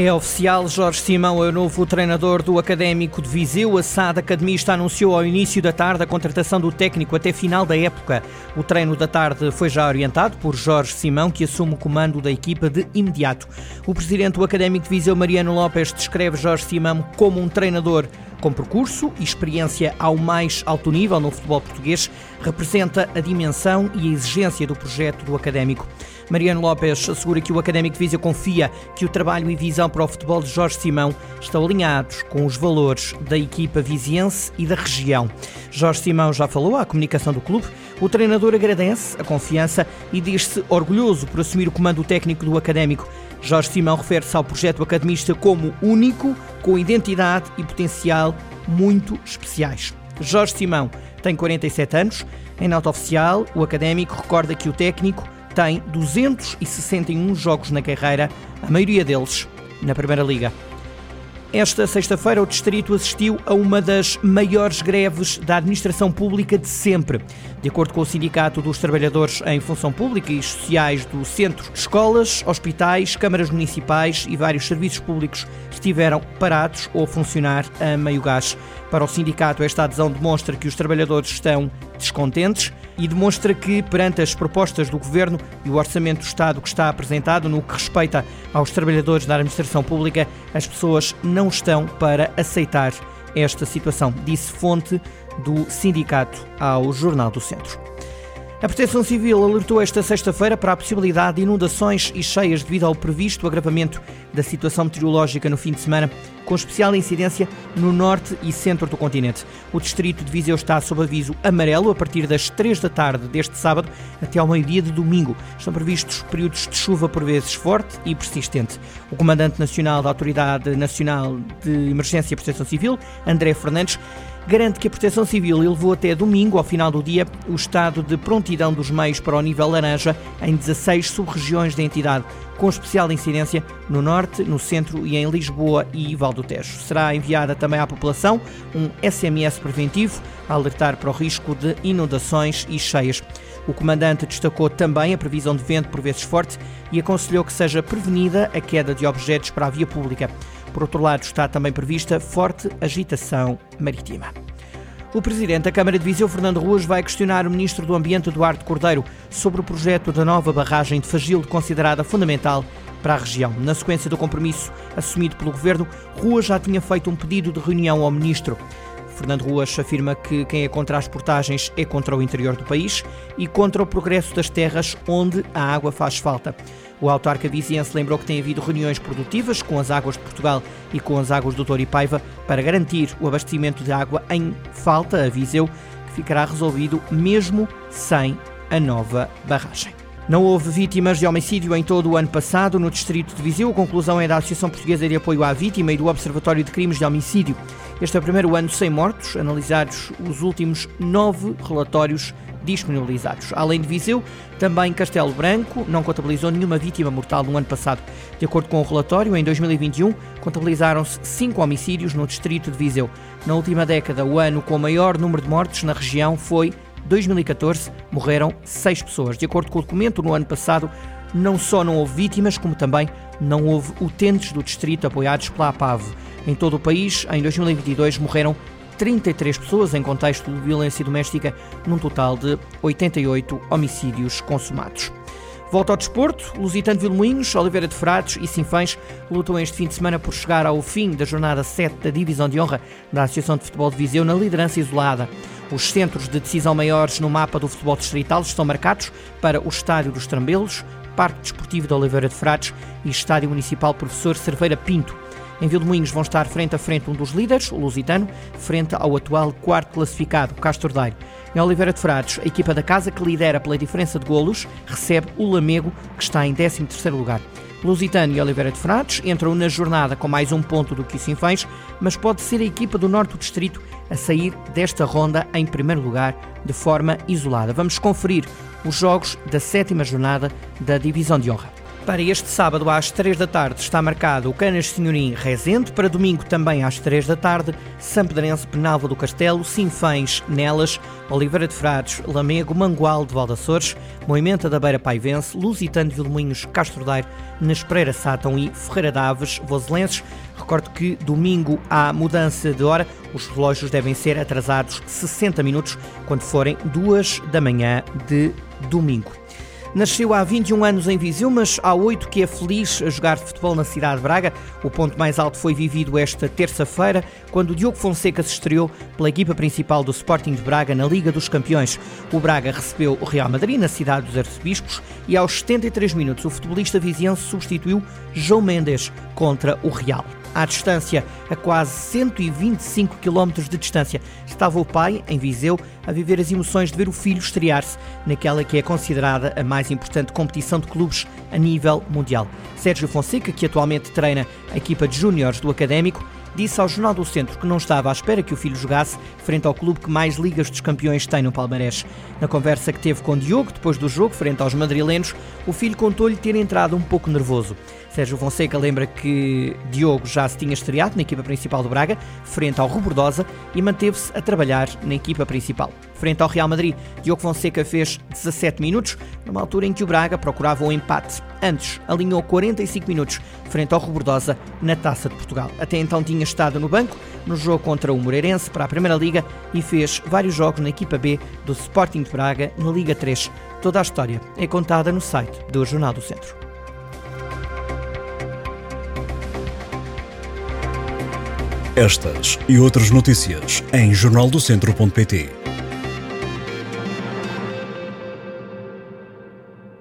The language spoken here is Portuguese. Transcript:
É oficial, Jorge Simão é o novo treinador do Académico de Viseu. A SAD Academista anunciou ao início da tarde a contratação do técnico até final da época. O treino da tarde foi já orientado por Jorge Simão, que assume o comando da equipa de imediato. O presidente do Académico de Viseu, Mariano Lopes, descreve Jorge Simão como um treinador com percurso e experiência ao mais alto nível no futebol português, representa a dimensão e a exigência do projeto do Académico. Mariano Lopes assegura que o Académico de Viseu confia que o trabalho e visão para o futebol de Jorge Simão estão alinhados com os valores da equipa viziense e da região. Jorge Simão já falou à comunicação do clube. O treinador agradece a confiança e diz-se orgulhoso por assumir o comando técnico do Académico. Jorge Simão refere-se ao projeto academista como único, com identidade e potencial muito especiais. Jorge Simão tem 47 anos. Em nota oficial, o académico recorda que o técnico tem 261 jogos na carreira, a maioria deles na Primeira Liga. Esta sexta-feira, o Distrito assistiu a uma das maiores greves da administração pública de sempre. De acordo com o Sindicato dos Trabalhadores em Função Pública e Sociais do Centro, escolas, hospitais, câmaras municipais e vários serviços públicos estiveram parados ou a funcionar a meio gás. Para o sindicato, esta adesão demonstra que os trabalhadores estão descontentes e demonstra que, perante as propostas do Governo e o Orçamento do Estado que está apresentado no que respeita aos trabalhadores da administração pública, as pessoas não estão para aceitar esta situação, disse fonte do sindicato ao Jornal do Centro. A Proteção Civil alertou esta sexta-feira para a possibilidade de inundações e cheias devido ao previsto agravamento da situação meteorológica no fim de semana, com especial incidência no norte e centro do continente. O distrito de Viseu está sob aviso amarelo a partir das 3 da tarde deste sábado até ao meio-dia de domingo. Estão previstos períodos de chuva por vezes forte e persistente. O comandante nacional da Autoridade Nacional de Emergência e Proteção Civil, André Fernandes, garante que a Proteção Civil elevou até domingo, ao final do dia, o estado de prontidão dos meios para o nível laranja em 16 sub-regiões da entidade, com especial incidência no norte, no centro e em Lisboa e Val do Tejo. Será enviada também à população um SMS preventivo a alertar para o risco de inundações e cheias. O comandante destacou também a previsão de vento por vezes forte e aconselhou que seja prevenida a queda de objetos para a via pública. Por outro lado, está também prevista forte agitação marítima. O presidente da Câmara de Viseu, Fernando Ruas, vai questionar o ministro do Ambiente, Eduardo Cordeiro, sobre o projeto da nova barragem de Fagil, considerada fundamental para a região. Na sequência do compromisso assumido pelo governo, Ruas já tinha feito um pedido de reunião ao ministro. Fernando Ruas afirma que quem é contra as portagens é contra o interior do país e contra o progresso das terras onde a água faz falta. O autarca viziense lembrou que tem havido reuniões produtivas com as águas de Portugal e com as águas do Douro e Paiva para garantir o abastecimento de água em falta a Viseu, que ficará resolvido mesmo sem a nova barragem. Não houve vítimas de homicídio em todo o ano passado no distrito de Viseu. A conclusão é da Associação Portuguesa de Apoio à Vítima e do Observatório de Crimes de Homicídio. Este é o primeiro ano sem mortos, analisados os últimos nove relatórios disponibilizados. Além de Viseu, também Castelo Branco não contabilizou nenhuma vítima mortal no ano passado. De acordo com o relatório, em 2021 contabilizaram-se cinco homicídios no distrito de Viseu. Na última década, o ano com o maior número de mortes na região foi 2014, morreram seis pessoas. De acordo com o documento, no ano passado não só não houve vítimas, como também não houve utentes do distrito apoiados pela APAV. Em todo o país, em 2022, morreram 33 pessoas em contexto de violência doméstica, num total de 88 homicídios consumados. Volta ao desporto, Lusitano Vilmoinhos, Oliveira de Frades e Sinfãs lutam este fim de semana por chegar ao fim da jornada 7 da Divisão de Honra da Associação de Futebol de Viseu na liderança isolada. Os centros de decisão maiores no mapa do futebol distrital estão marcados para o Estádio dos Trambelos, Parque Desportivo de Oliveira de Frades e Estádio Municipal Professor Cerveira Pinto. Em Vilmoinhos vão estar frente a frente um dos líderes, o Lusitano, frente ao atual quarto classificado, Castro Daire. Em Oliveira de Frades, a equipa da casa, que lidera pela diferença de golos, recebe o Lamego, que está em 13º lugar. Lusitano e Oliveira de Frades entram na jornada com mais um ponto do que o Sinfãs, mas pode ser a equipa do Norte do Distrito a sair desta ronda em primeiro lugar, de forma isolada. Vamos conferir os jogos da sétima jornada da Divisão de Honra. Para este sábado às 3 da tarde está marcado o Canas Senhorim Rezende, para domingo também às 3 da tarde, Sampedrense Penalva do Castelo, Sinfães Nelas, Oliveira de Frades, Lamego, Mangual de Valdaçores, Moimenta da Beira Paivense, Lusitano de Vilmoinhos, Castro Daire, Nespreira Sátão e Ferreira Daves, Voselenses. Recordo que domingo há mudança de hora, os relógios devem ser atrasados 60 minutos quando forem 2 da manhã de domingo. Nasceu há 21 anos em Viseu, mas há 8 que é feliz a jogar futebol na cidade de Braga. O ponto mais alto foi vivido esta terça-feira, quando Diogo Fonseca se estreou pela equipa principal do Sporting de Braga na Liga dos Campeões. O Braga recebeu o Real Madrid na cidade dos Arcebispos e aos 73 minutos o futebolista viziense substituiu João Mendes contra o Real à distância, a quase 125 km de distância, estava o pai, em Viseu, a viver as emoções de ver o filho estrear-se naquela que é considerada a mais importante competição de clubes a nível mundial. Sérgio Fonseca, que atualmente treina a equipa de júniores do Académico, disse ao Jornal do Centro que não estava à espera que o filho jogasse frente ao clube que mais Ligas dos Campeões tem no Palmarés. Na conversa que teve com Diogo, depois do jogo, frente aos madrilenos, o filho contou-lhe ter entrado um pouco nervoso. Sérgio Fonseca lembra que Diogo já se tinha estreado na equipa principal do Braga, frente ao Rubordosa, e manteve-se a trabalhar na equipa principal. Frente ao Real Madrid, Diogo Fonseca fez 17 minutos, numa altura em que o Braga procurava o um empate. Antes, alinhou 45 minutos frente ao Rubordosa na Taça de Portugal. Até então tinha estado no banco no jogo contra o Moreirense para a Primeira Liga e fez vários jogos na equipa B do Sporting de Braga na Liga 3. Toda a história é contada no site do Jornal do Centro. Estas e outras notícias em jornaldocentro.pt.